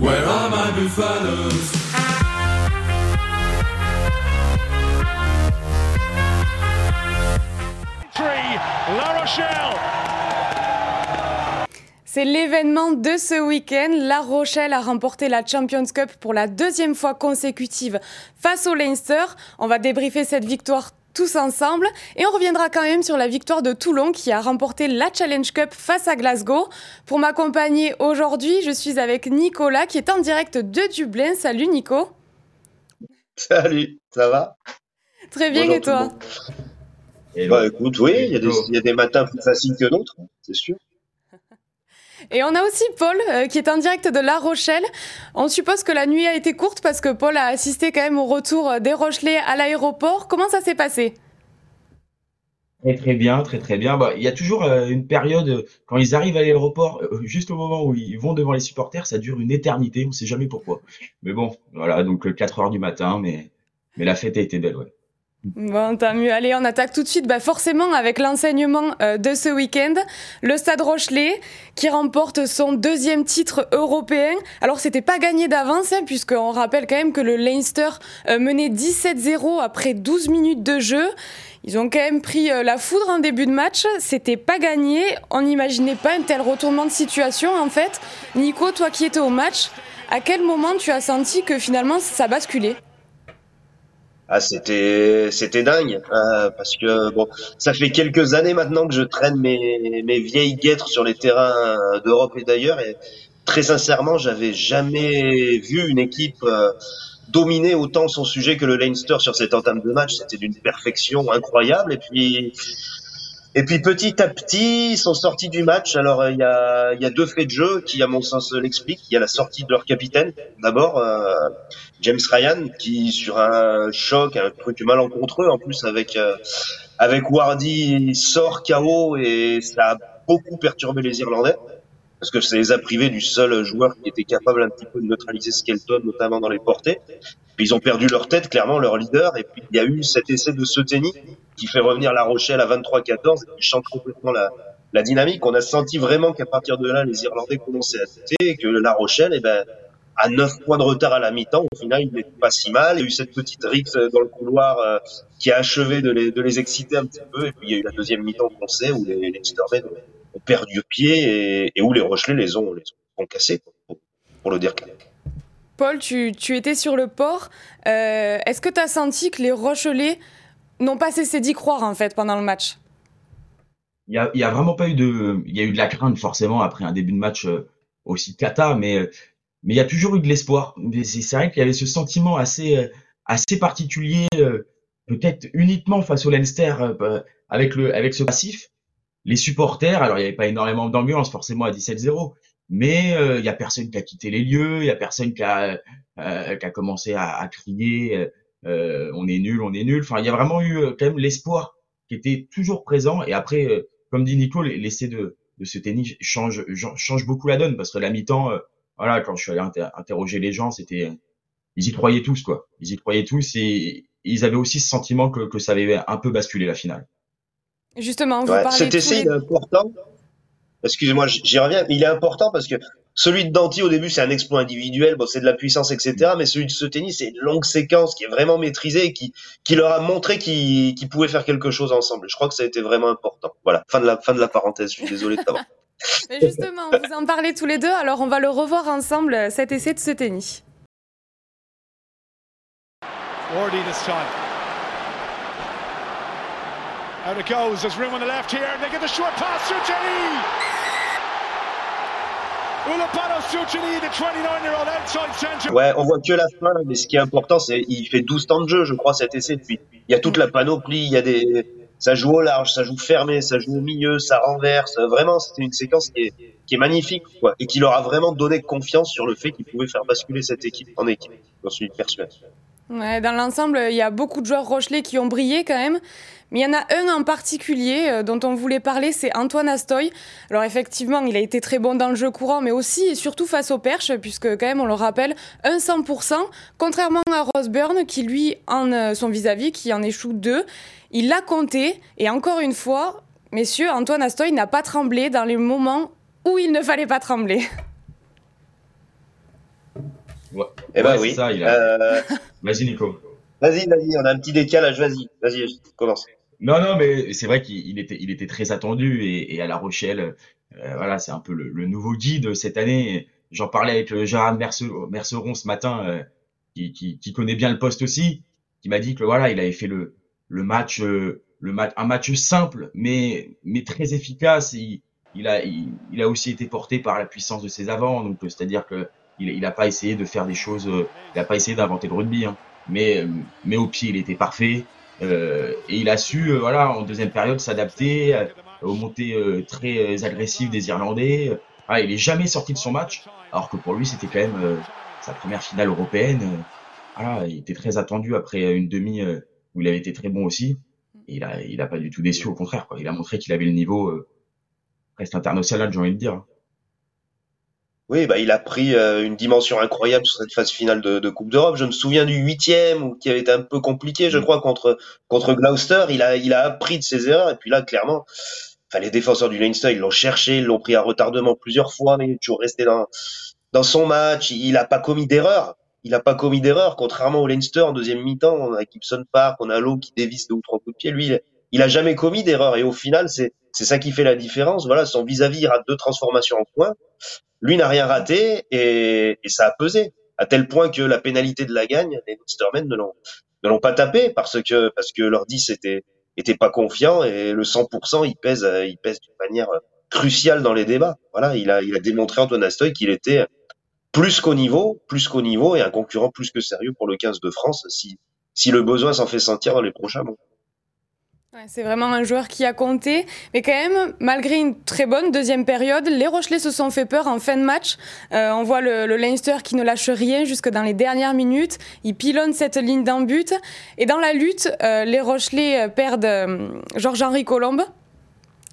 Where are my buffaloes? La Rochelle. C'est l'événement de ce week-end. La Rochelle a remporté la Champions Cup pour la deuxième fois consécutive face au Leinster. On va débriefer cette victoire tous ensemble et on reviendra quand même sur la victoire de Toulon qui a remporté la Challenge Cup face à Glasgow. Pour m'accompagner aujourd'hui, je suis avec Nicolas qui est en direct de Dublin. Salut Nico. Salut, ça va? Très bien et toi? bah, écoute, oui, il y, a des matins plus faciles que d'autres, c'est sûr. Et on a aussi Paul euh, qui est en direct de La Rochelle. On suppose que la nuit a été courte parce que Paul a assisté quand même au retour des Rochelais à l'aéroport. Comment ça s'est passé? Très très bien, très très bien. Bah, il y a toujours euh, une période quand ils arrivent à l'aéroport, euh, juste au moment où ils vont devant les supporters, ça dure une éternité. On ne sait jamais pourquoi. Mais bon, voilà, donc 4 heures du matin, mais mais la fête a été belle, ouais. Bon, tant mieux. Allez, on attaque tout de suite, bah forcément avec l'enseignement euh, de ce week-end. Le Stade Rochelet qui remporte son deuxième titre européen. Alors, c'était pas gagné d'avance, hein, puisqu'on rappelle quand même que le Leinster euh, menait 17-0 après 12 minutes de jeu. Ils ont quand même pris euh, la foudre en début de match. C'était pas gagné. On n'imaginait pas un tel retournement de situation, en fait. Nico, toi qui étais au match, à quel moment tu as senti que finalement ça basculait? Ah, c'était c'était dingue euh, parce que bon, ça fait quelques années maintenant que je traîne mes mes vieilles guêtres sur les terrains d'Europe et d'ailleurs et très sincèrement, j'avais jamais vu une équipe euh, dominer autant son sujet que le Leinster sur cette entame de match. C'était d'une perfection incroyable et puis et puis petit à petit, ils sont sortis du match. Alors il y a, y a deux faits de jeu qui, à mon sens, l'expliquent. Il y a la sortie de leur capitaine, d'abord euh, James Ryan, qui sur un choc, un truc malencontreux, en plus avec euh, avec Wardy sort KO et ça a beaucoup perturbé les Irlandais parce que ça les a privés du seul joueur qui était capable un petit peu de neutraliser Skelton, notamment dans les portées. Puis ils ont perdu leur tête, clairement, leur leader. Et puis il y a eu cet essai de Soteni qui fait revenir La Rochelle à 23-14 et qui change complètement la, la dynamique. On a senti vraiment qu'à partir de là, les Irlandais commençaient à douter et que La Rochelle, eh ben, à 9 points de retard à la mi-temps, au final, il n'était pas si mal. Il y a eu cette petite rixe dans le couloir euh, qui a achevé de les, de les exciter un petit peu. Et puis il y a eu la deuxième mi-temps qu'on sait où les, les ont perdu pied et, où les Rochelais les ont, les ont cassés, pour, le dire clairement. Paul, tu, tu, étais sur le port. Euh, est-ce que tu as senti que les Rochelais n'ont pas cessé d'y croire en fait pendant le match? Il n'y a, a, vraiment pas eu de, il y a eu de la crainte forcément après un début de match euh, aussi cata, mais euh, mais il y a toujours eu de l'espoir. C'est vrai qu'il y avait ce sentiment assez assez particulier, peut-être uniquement face au Leinster avec le avec ce passif, les supporters, alors il n'y avait pas énormément d'ambiance forcément à 17-0, mais euh, il y a personne qui a quitté les lieux, il y a personne qui a, euh, qui a commencé à, à crier euh, on est nul, on est nul. Enfin, il y a vraiment eu quand même l'espoir qui était toujours présent. Et après, comme dit Nico, l'essai de, de ce tennis change, change beaucoup la donne parce que la mi-temps, voilà, quand je suis allé interroger les gens, c'était, ils y croyaient tous quoi. Ils y croyaient tous et ils avaient aussi ce sentiment que, que ça avait un peu basculé la finale. Justement, vous ouais, parlez Cet essai, il est important. Excusez-moi, j'y reviens. Il est important parce que celui de Danti, au début, c'est un exploit individuel. Bon, c'est de la puissance, etc. Mais celui de ce tennis, c'est une longue séquence qui est vraiment maîtrisée et qui, qui leur a montré qu'ils qu pouvaient faire quelque chose ensemble. Je crois que ça a été vraiment important. Voilà. Fin de la, fin de la parenthèse. Je suis désolé de t'avoir. Mais justement, vous en parlez tous les deux. Alors, on va le revoir ensemble, cet essai de ce tennis. Wardy this time. On! Ouais, on voit que la fin, mais ce qui est important, c'est il fait 12 temps de jeu, je crois, cet essai. Puis il y a toute la panoplie, il y a des, ça joue au large, ça joue fermé, ça joue au milieu, ça renverse. Vraiment, c'était une séquence qui est, qui est magnifique, quoi, et qui leur a vraiment donné confiance sur le fait qu'ils pouvaient faire basculer cette équipe en équipe. J'en suis persuadé. Ouais, dans l'ensemble, il y a beaucoup de joueurs Rochelais qui ont brillé quand même. Mais il y en a un en particulier euh, dont on voulait parler, c'est Antoine Astoy. Alors effectivement, il a été très bon dans le jeu courant, mais aussi et surtout face aux perches, puisque quand même, on le rappelle, un 100%, contrairement à Roseburn, qui lui, en euh, son vis-à-vis, qui en échoue deux. Il l'a compté, et encore une fois, messieurs, Antoine Astoy n'a pas tremblé dans les moments où il ne fallait pas trembler. Ouais. Eh ben Ouais, oui. c'est ça, il a- Euh, Vas-y, Nico. vas-y, vas-y, on a un petit décalage, vas-y, vas-y, commence. Non, non, mais c'est vrai qu'il il était, il était très attendu et, et à La Rochelle, euh, voilà, c'est un peu le, le nouveau guide cette année. J'en parlais avec le Gérard Merce- Merceron ce matin, euh, qui, qui, qui connaît bien le poste aussi, qui m'a dit que voilà, il avait fait le, le match, euh, le match, un match simple, mais, mais très efficace. Il, il a, il, il a aussi été porté par la puissance de ses avants, donc euh, c'est-à-dire que il, il a pas essayé de faire des choses, euh, il a pas essayé d'inventer le rugby, hein. mais, euh, mais au pied, il était parfait. Euh, et il a su, euh, voilà, en deuxième période, s'adapter aux montées euh, très agressives des Irlandais. Ah, il est jamais sorti de son match, alors que pour lui, c'était quand même sa première finale européenne. Voilà, il était très attendu après une demi où il avait été très bon aussi. Il a, il a pas du tout déçu, au contraire, quoi. Il a montré qu'il avait le niveau presque international, j'ai envie de dire. Oui, bah, il a pris euh, une dimension incroyable sur cette phase finale de, de Coupe d'Europe. Je me souviens du huitième, où- qui avait été un peu compliqué, je Mm. crois, contre, contre Gloucester. Il a, il a appris de ses erreurs. Et puis là, clairement, enfin, les défenseurs du Leinster, ils l'ont cherché, ils l'ont pris à retardement plusieurs fois, mais il est toujours resté dans, dans son match. Il a pas commis d'erreur. Il a pas commis d'erreur, contrairement au Leinster en deuxième mi-temps, on a Gibson Park, on a Lowe qui dévisse deux ou trois coups de pied. Lui, il, il a jamais commis d'erreur. Et au final, c'est, c'est ça qui fait la différence. Voilà, son vis-à-vis rate deux transformations en points. Lui n'a rien raté et, et ça a pesé à tel point que la pénalité de la gagne, les Leinstermen ne l'ont ne l'ont pas tapé parce que parce que leur 10 était était pas confiant et le 100% il pèse il pèse d'une manière cruciale dans les débats. Voilà, il a il a démontré Antoine Astoy qu'il était plus qu'au niveau, plus qu'au niveau et un concurrent plus que sérieux pour le 15 de France si si le besoin s'en fait sentir dans les prochains mois. Ouais, c'est vraiment un joueur qui a compté. Mais quand même, malgré une très bonne deuxième période, les Rochelais se sont fait peur en fin de match. Euh, on voit le, le Leinster qui ne lâche rien jusque dans les dernières minutes. Il pilonne cette ligne d'un but. Et dans la lutte, euh, les Rochelais euh, perdent euh, Georges-Henri Colombe,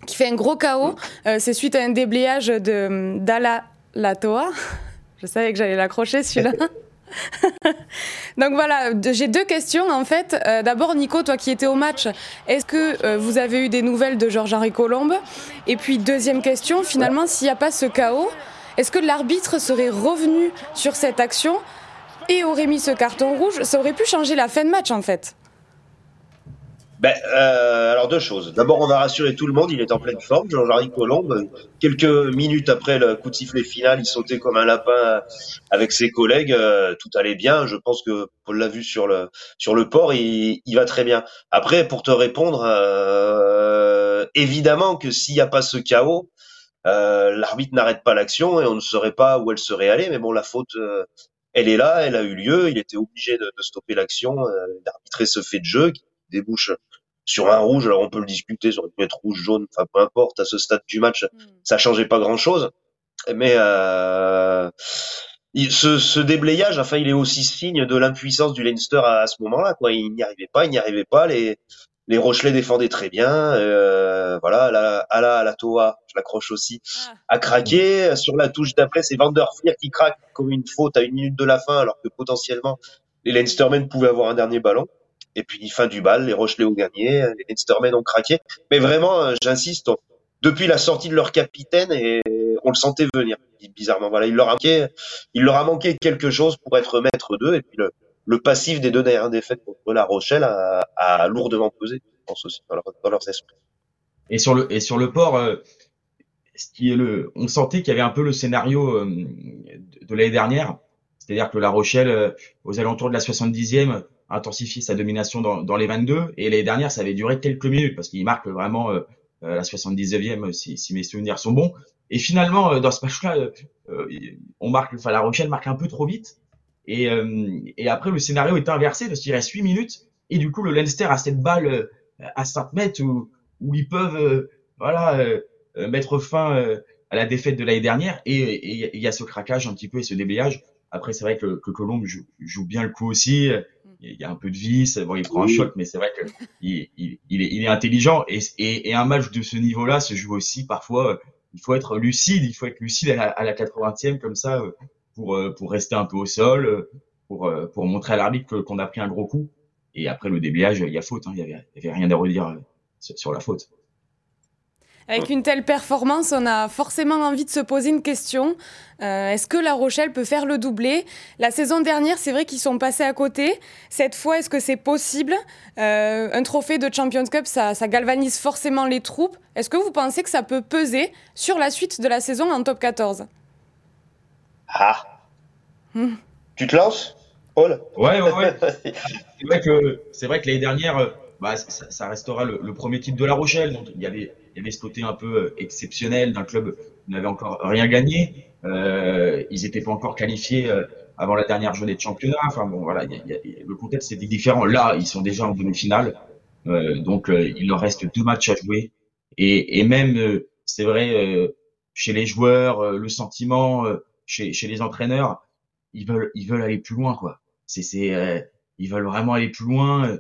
qui fait un gros chaos. C'est suite à un déblayage de d'Ala Latoa. Je savais que j'allais l'accrocher celui-là. Donc voilà, j'ai deux questions en fait. Euh, D'abord, Nico, toi qui étais au match, est-ce que euh, vous avez eu des nouvelles de Georges-Henri Colombe? Et puis, deuxième question, finalement, s'il n'y a pas ce chaos, est-ce que l'arbitre serait revenu sur cette action et aurait mis ce carton rouge? Ça aurait pu changer la fin de match en fait. Ben, euh, alors deux choses. D'abord, on va rassurer tout le monde, il est en pleine forme. Jean-Marie Colombe, quelques minutes après le coup de sifflet final, il sautait comme un lapin avec ses collègues. euh, tout allait bien. Je pense que Paul l'a vu sur le sur le port, il, va très bien. Après, pour te répondre, euh, évidemment que s'il n'y a pas ce chaos, euh, l'arbitre n'arrête pas l'action et on ne saurait pas où elle serait allée. Mais bon, la faute, elle est là, elle a eu lieu. Il était obligé de, stopper l'action, d'arbitrer ce fait de jeu qui débouche sur un rouge. Alors on peut le discuter, ça aurait pu être rouge, jaune, enfin peu importe. À ce stade du match, ça changeait pas grand-chose. Mais euh, il- ce, ce déblayage, enfin, il est aussi signe de l'impuissance du Leinster à, à ce moment-là. Quoi, il n'y arrivait pas, il n'y arrivait pas. Les les Rochelais défendaient très bien. Euh, voilà, la, à la, à la Toa, je l'accroche aussi, a craqué. Sur la touche d'après, c'est Van der Fleer qui craque comme une faute à une minute de la fin, alors que potentiellement les Leinstermen pouvaient avoir un dernier ballon. Et puis fin du bal, les Rochelais ont gagné, les Leinstermen ont craqué. Mais vraiment, euh, j'insiste, depuis la sortie de leur capitaine, et on le sentait venir. Bizarrement, voilà, il leur a manqué, quelque chose pour être maître d'eux. Et puis le, passif des deux dernières défaites contre la Rochelle a, lourdement pesé, je pense aussi, dans, leur- dans leurs esprits. Et sur le port, euh, on sentait qu'il y avait un peu le scénario euh, de, l'année dernière, c'est-à-dire que La Rochelle, aux alentours de la 70e, a intensifié sa domination dans, dans les 22, et l'année dernière, ça avait duré quelques minutes parce qu'il marque vraiment euh, euh, la 79e si, si mes souvenirs sont bons. Et finalement, euh, dans ce match-là, euh, euh, on marque, enfin La Rochelle marque un peu trop vite, et, euh, et après le scénario est inversé parce qu'il reste 8 minutes, et du coup le Leinster a cette balle euh, à 5 mètres où, où ils peuvent, euh, voilà. euh, euh, mettre fin euh, à la défaite de l'année dernière et il y a ce craquage un petit peu et ce déblayage. Après, c'est vrai que, que Colombe joue, joue bien le coup aussi. Il y a un peu de vis. Bon, il prend un choc, mais c'est vrai que il, il, il est, il est intelligent. Et, et, et un match de ce niveau-là se joue aussi parfois. euh, Il faut être lucide. Il faut être lucide à la, à la 80e comme ça euh, pour euh, pour rester un peu au sol, pour pour montrer à l'arbitre qu'on a pris un gros coup. Et après le déblayage, il y a faute. hein, Il y avait, rien à redire sur la faute. Avec une telle performance, on a forcément envie de se poser une question. Euh, est-ce que La Rochelle peut faire le doublé? La saison dernière, c'est vrai qu'ils sont passés à côté. Cette fois, est-ce que c'est possible? Euh, Un trophée de Champions Cup, ça, galvanise forcément les troupes. Est-ce que vous pensez que ça peut peser sur la suite de la saison en top 14 Ah hmm. Tu te lances, Paul? Ouais, ouais, ouais. c'est vrai que, c'est vrai que l'année dernière, euh, bah, ça, restera le, le, premier titre de La Rochelle. Donc, il y avait il y avait ce côté un peu euh, exceptionnel d'un club qui n'avait encore rien gagné. Euh, ils n'étaient pas encore qualifiés euh, avant la dernière journée de championnat. Enfin bon, voilà, le contexte était différent. Là, ils sont déjà en demi-finale, euh, donc euh, il leur reste deux matchs à jouer. Et, et même, c'est vrai, chez les joueurs, le sentiment, chez, chez les entraîneurs, ils veulent, ils veulent aller plus loin, quoi. C'est, c'est, ils veulent vraiment aller plus loin.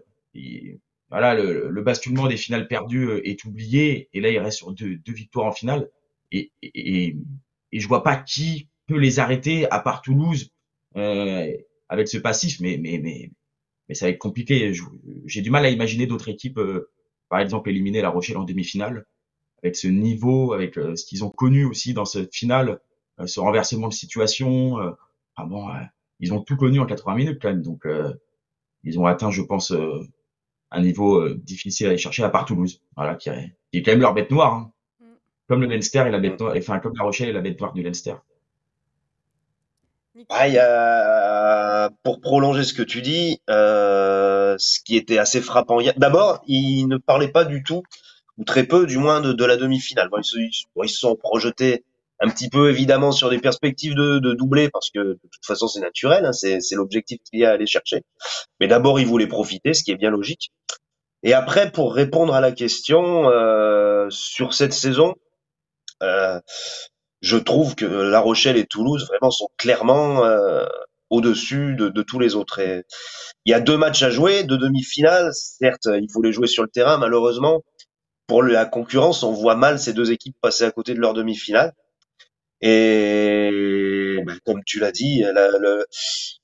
Voilà, le, le, basculement des finales perdues euh, est oublié. Et là il reste sur deux, deux victoires en finale. Et, et, et, je vois pas qui peut les arrêter à part Toulouse euh, avec ce passif, mais mais mais mais ça va être compliqué. J'ai du mal à imaginer d'autres équipes, euh, par exemple éliminer La Rochelle en demi-finale. Avec ce niveau, avec euh, ce qu'ils ont connu aussi dans cette finale, ce renversement de situation. ah bon, ils ont tout connu en 80 minutes quand même, donc ils ont atteint, je pense un niveau euh, difficile à aller chercher à part Toulouse, voilà, qui est, qui est quand même leur bête noire, hein. Mm. comme le Leinster et la bête noire, enfin comme la Rochelle et la bête noire du Leinster. Ah, y a, pour prolonger ce que tu dis, euh, ce qui était assez frappant. D'abord, ils ne parlaient pas du tout, ou très peu, du moins, de, de la demi-finale. Bon, ils, se, ils, se, sont projetés un petit peu, évidemment, sur des perspectives de, de doubler, parce que de toute façon, c'est naturel, hein, c'est l'objectif qu'il y a à aller chercher. Mais d'abord, ils voulaient profiter, ce qui est bien logique. Et après, pour répondre à la question euh, sur cette saison, euh, je trouve que La Rochelle et Toulouse vraiment sont clairement euh, au-dessus de, de, tous les autres. Et il y a deux matchs à jouer, deux demi-finales. Certes, il faut jouer sur le terrain. Malheureusement, pour la concurrence, on voit mal ces deux équipes passer à côté de leur demi-finale. Et ben, comme tu l'as dit,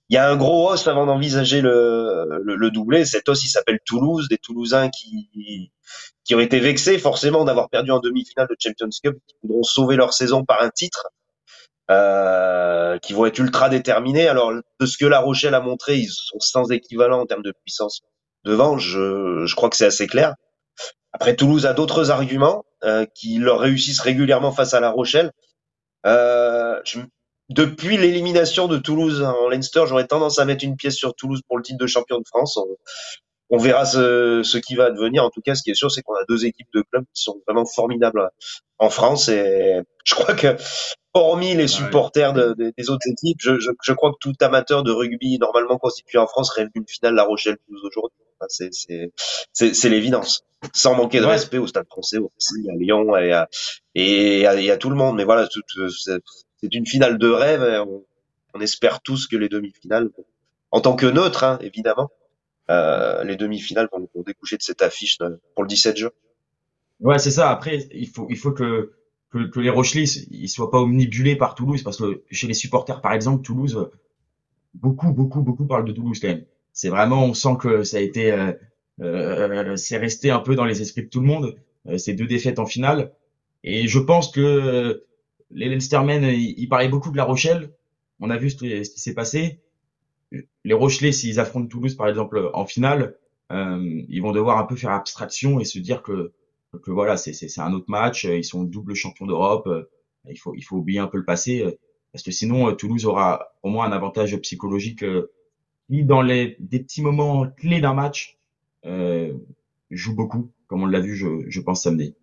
il y a un gros os avant d'envisager le, le, le, doublé. Cet os, il s'appelle Toulouse, des Toulousains qui, qui ont été vexés forcément d'avoir perdu en demi-finale de Champions Cup, qui voudront sauver leur saison par un titre, euh, qui vont être ultra déterminés. Alors, de ce que La Rochelle a montré, ils sont sans équivalent en termes de puissance devant. Je, je crois que c'est assez clair. Après, Toulouse a d'autres arguments euh, qui leur réussissent régulièrement face à La Rochelle. Euh, je, depuis l'élimination de Toulouse en Leinster, j'aurais tendance à mettre une pièce sur Toulouse pour le titre de champion de France. On, verra ce, ce, qui va advenir. En tout cas, ce qui est sûr, c'est qu'on a deux équipes de clubs qui sont vraiment formidables en France. Et je crois que, hormis les supporters de, des autres équipes, je, je, je, crois que tout amateur de rugby normalement constitué en France rêve d'une finale La Rochelle-Toulouse aujourd'hui. Enfin, c'est l'évidence. Sans manquer de respect au Stade français, aussi, à Lyon et à, et à, et à tout le monde. Mais voilà, c'est une finale de rêve. On, espère tous que les demi-finales, en tant que neutre, hein, évidemment, euh, les demi-finales vont, découcher de cette affiche pour le 17 juin. Ouais, c'est ça. Après, il faut, il faut que, que, les Rochelis, ils soient pas omnibulés par Toulouse, parce que chez les supporters, par exemple, Toulouse, beaucoup, beaucoup, beaucoup parlent de Toulouse quand même. C'est vraiment, on sent que ça a été, euh, euh, c'est resté un peu dans les esprits de tout le monde. ces deux défaites en finale. Et je pense que les Leinstermen, ils, parlaient beaucoup de La Rochelle. On a vu ce, qui s'est passé. Les Rochelais, s'ils affrontent Toulouse, par exemple, en finale, euh, ils vont devoir un peu faire abstraction et se dire que, que voilà, c'est un autre match. Ils sont double champions d'Europe. Il faut, il faut oublier un peu le passé parce que sinon, Toulouse aura au moins un avantage psychologique qui, dans les des petits moments clés d'un match, euh, joue beaucoup, comme on l'a vu, je, je pense samedi.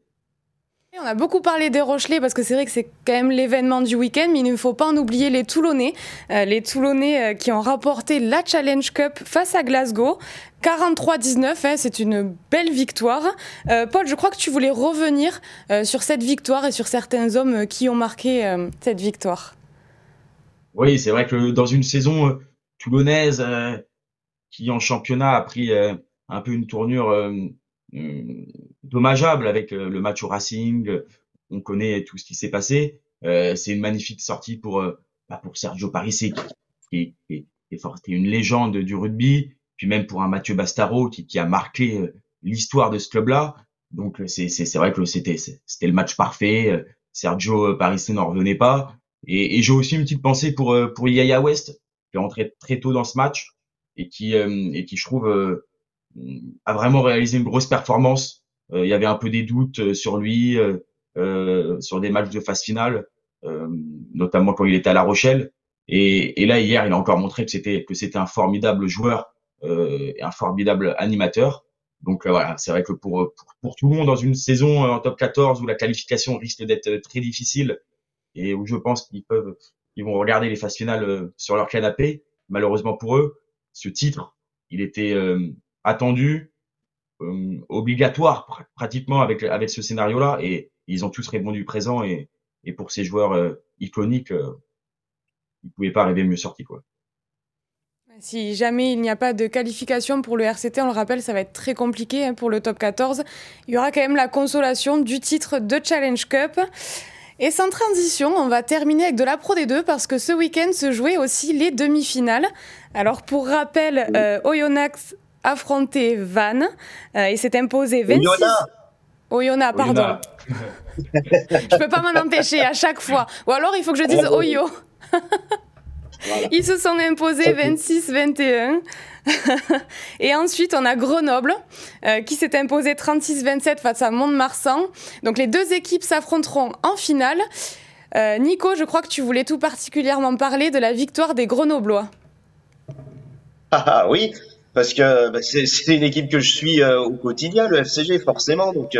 On a beaucoup parlé des Rochelais parce que c'est vrai que c'est quand même l'événement du week-end, mais il ne faut pas en oublier les Toulonnais. Euh, les Toulonnais euh, qui ont rapporté la Challenge Cup face à Glasgow. 43-19, hein, c'est une belle victoire. Euh, Paul, je crois que tu voulais revenir sur cette victoire et sur certains hommes qui ont marqué cette victoire. Oui, c'est vrai que dans une saison toulonnaise qui en championnat a pris un peu une tournure euh, dommageable avec euh, le match au Racing. On connaît tout ce qui s'est passé. Euh, c'est une magnifique sortie pour bah pour Sergio Parisse qui, qui, est, une légende du rugby, puis même pour un Mathieu Bastaro qui, qui a marqué l'histoire de ce club-là. Donc c'est c'est vrai que c'était c'était le match parfait. Sergio Paris n'en revenait pas. Et, et j'ai aussi une petite pensée pour pour Yaya West qui est rentré très tôt dans ce match et qui et qui je trouve a vraiment réalisé une grosse performance. il y avait un peu des doutes sur lui sur des matchs de phase finale, notamment quand il était à La Rochelle. Et, et, là hier, il a encore montré que c'était que c'était un formidable joueur euh, et un formidable animateur. Donc euh, voilà, c'est vrai que pour, pour, pour tout le monde dans une saison euh, en top 14 où la qualification risque d'être très difficile et où je pense qu'ils peuvent ils vont regarder les phases finales sur leur canapé, malheureusement pour eux, ce titre, il était attendu, obligatoire pratiquement avec avec ce scénario-là et ils ont tous répondu présent et et pour ces joueurs iconiques il pouvait pas arriver mieux sorti quoi. Si jamais il n'y a pas de qualification pour le RCT, on le rappelle, ça va être très compliqué hein, pour le top 14. Il y aura quand même la consolation du titre de Challenge Cup. Et sans transition, on va terminer avec de la Pro D2 parce que ce week-end se jouaient aussi les demi-finales. Alors pour rappel, euh, Oyonnax affrontait Van euh, et s'est imposé 26. Oyonnax, pardon. je peux pas m'en empêcher à chaque fois. Ou alors il faut que je dise Oyo. Ils se sont imposés 26-21. et ensuite, on a Grenoble euh, qui s'est imposé 36-27 face à Mont-de-Marsan. Donc les deux équipes s'affronteront en finale. Euh, Nico, je crois que tu voulais tout particulièrement parler de la victoire des Grenoblois. Ah, ah oui, parce que bah, c'est une équipe que je suis euh, au quotidien, le FCG forcément. Donc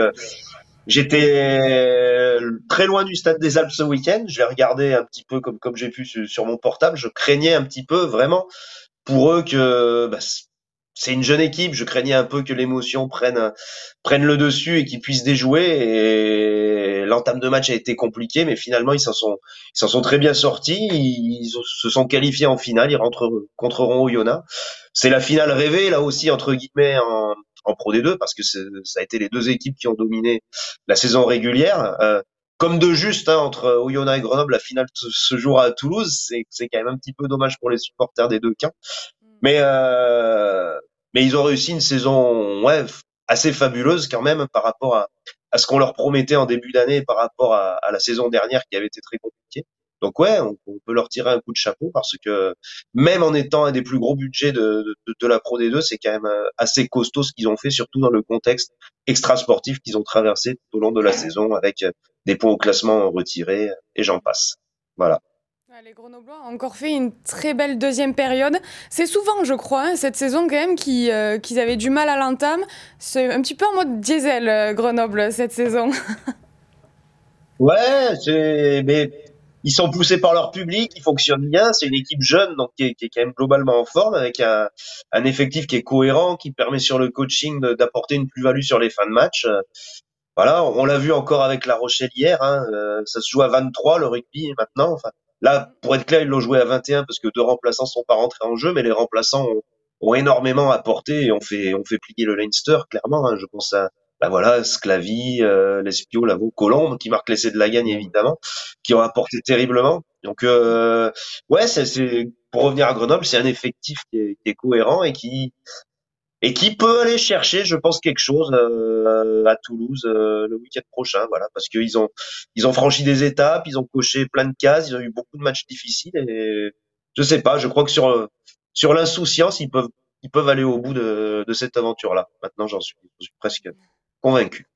J'étais très loin du stade des Alpes ce week-end. Je l'ai regardé un petit peu comme comme j'ai pu sur, mon portable. Je craignais un petit peu vraiment pour eux que bah, c'est une jeune équipe. Je craignais un peu que l'émotion prenne prenne le dessus et qu'ils puissent déjouer. Et l'entame de match a été compliquée, mais finalement ils s'en sont sont très bien sortis. Ils, se sont qualifiés en finale. Ils rentrent contreront Oyonnax. C'est la finale rêvée là aussi entre guillemets en en Pro D2 parce que ça a été les deux équipes qui ont dominé la saison régulière. Euh, comme de juste hein, entre Oyonnax et Grenoble, la finale se jouera à Toulouse. C'est quand même un petit peu dommage pour les supporters des deux camps. Mais euh, mais ils ont réussi une saison ouais assez fabuleuse quand même par rapport à, à ce qu'on leur promettait en début d'année par rapport à, à, la saison dernière qui avait été très compliquée. Donc ouais, on, peut leur tirer un coup de chapeau parce que même en étant un des plus gros budgets de, de, de la Pro D2, c'est quand même euh, assez costaud ce qu'ils ont fait, surtout dans le contexte extra sportif qu'ils ont traversé tout au long de la saison avec euh, des points au classement retirés et j'en passe. Voilà. Les Grenoblois ont encore fait une très belle deuxième période. C'est souvent, je crois, hein, cette saison quand même euh, qu'ils avaient du mal à l'entame. C'est un petit peu en mode diesel, Grenoble, cette saison. ouais, mais ils sont poussés par leur public, ils fonctionnent bien. C'est une équipe jeune, donc qui est, qui est, quand même globalement en forme, avec un, un, effectif qui est cohérent, qui permet sur le coaching d'apporter une plus-value sur les fins de match. Voilà, on l'a vu encore avec La Rochelle hier. Hein, euh, ça se joue à 23 le rugby maintenant. Enfin, là, pour être clair, ils l'ont joué à 21 parce que deux remplaçants sont pas rentrés en jeu, mais les remplaçants ont, ont énormément apporté et ont fait, fait plier le Leinster clairement. Hein. Je pense à bah voilà, Sclavy, euh, Lespio, Lavo, Colombe, qui marquent l'essai de la gagne évidemment, qui ont apporté terriblement. Donc euh, ouais, c'est pour revenir à Grenoble, c'est un effectif qui est, qui est, cohérent et qui et qui peut aller chercher, je pense, quelque chose euh, à Toulouse euh, le week-end prochain, voilà, parce qu'ils ont ils ont franchi des étapes, ils ont coché plein de cases, ils ont eu beaucoup de matchs difficiles et je sais pas, je crois que sur sur l'insouciance, ils peuvent ils peuvent aller au bout de, de cette aventure-là. Maintenant, j'en suis, suis presque convaincu.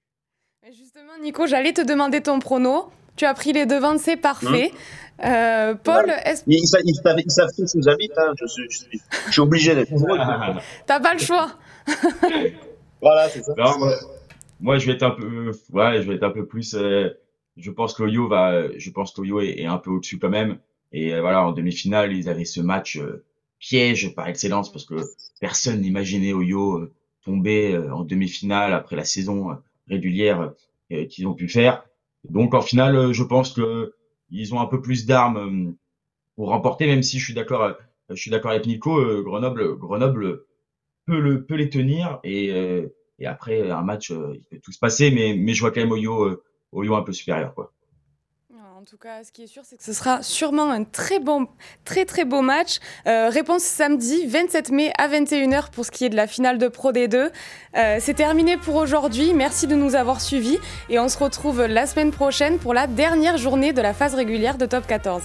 Justement, Nico, j'allais te demander ton prono. Tu as pris les devants, c'est parfait. Mmh. Euh, Paul, est-ce ils, savent, ils savent tous où j'habite. Hein. Je, suis, je, suis, je suis obligé d'être. T'as pas le choix. voilà, c'est ça. Non, moi, moi, je vais être un peu, ouais, je vais être un peu plus. Euh, je pense que Oyo va, je pense que Oyo est, est, un peu au-dessus quand même. Et euh, voilà, en demi-finale, ils avaient ce match euh, piège par excellence parce que personne n'imaginait Oyo euh, tomber euh, en demi-finale après la saison euh, régulière euh, qu'ils ont pu faire. Donc en finale, je pense que ils ont un peu plus d'armes pour remporter, même si je suis d'accord, je suis d'accord avec Nico, Grenoble, Grenoble peut le peut les tenir et et après un match, il peut tout se passer, mais mais je vois quand même Oyo Oyo un peu supérieur quoi en tout cas, ce qui est sûr, c'est que ce sera sûrement un très bon, très très beau match. Euh, réponse samedi 27 mai à 21h pour ce qui est de la finale de Pro D2. Euh, c'est terminé pour aujourd'hui. Merci de nous avoir suivis et on se retrouve la semaine prochaine pour la dernière journée de la phase régulière de Top 14.